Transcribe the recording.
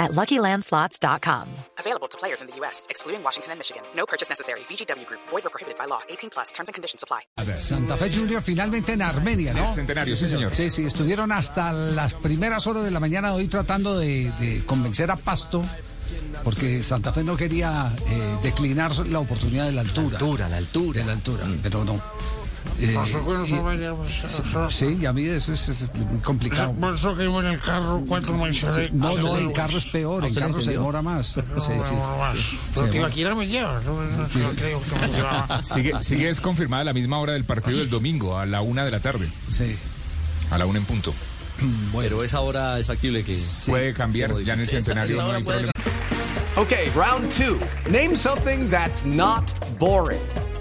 at LuckyLandSlots.com. Available to players in the U.S., excluding Washington and Michigan. No purchase necessary. VGW Group. Void or prohibited by law. 18 plus. Terms and conditions apply. Santa Fe Junior finalmente en Armenia, ¿no? El centenario, sí, señor. Sí, sí, estuvieron hasta las primeras horas de la mañana hoy tratando de, de convencer a Pasto, porque Santa Fe no quería eh, declinar la oportunidad de la altura. altura, la altura. De la altura, pero no. Eh, y- sí, y a mí eso es, es muy complicado. Por eso que iba en el carro, cuatro mencioné. No, no, en carro es peor, en carro se demora más. Sí, sí, más. sí, Pero Tibaquira me lleva. No, no, no creo que me llevaba. Sigue, sigue es confirmada la misma hora del partido del domingo, a la una de la tarde. sí. A la una en punto. Pero esa hora es factible que Puede cambiar, ya en el centenario no hay problema. Okay, round two. Name something that's not boring.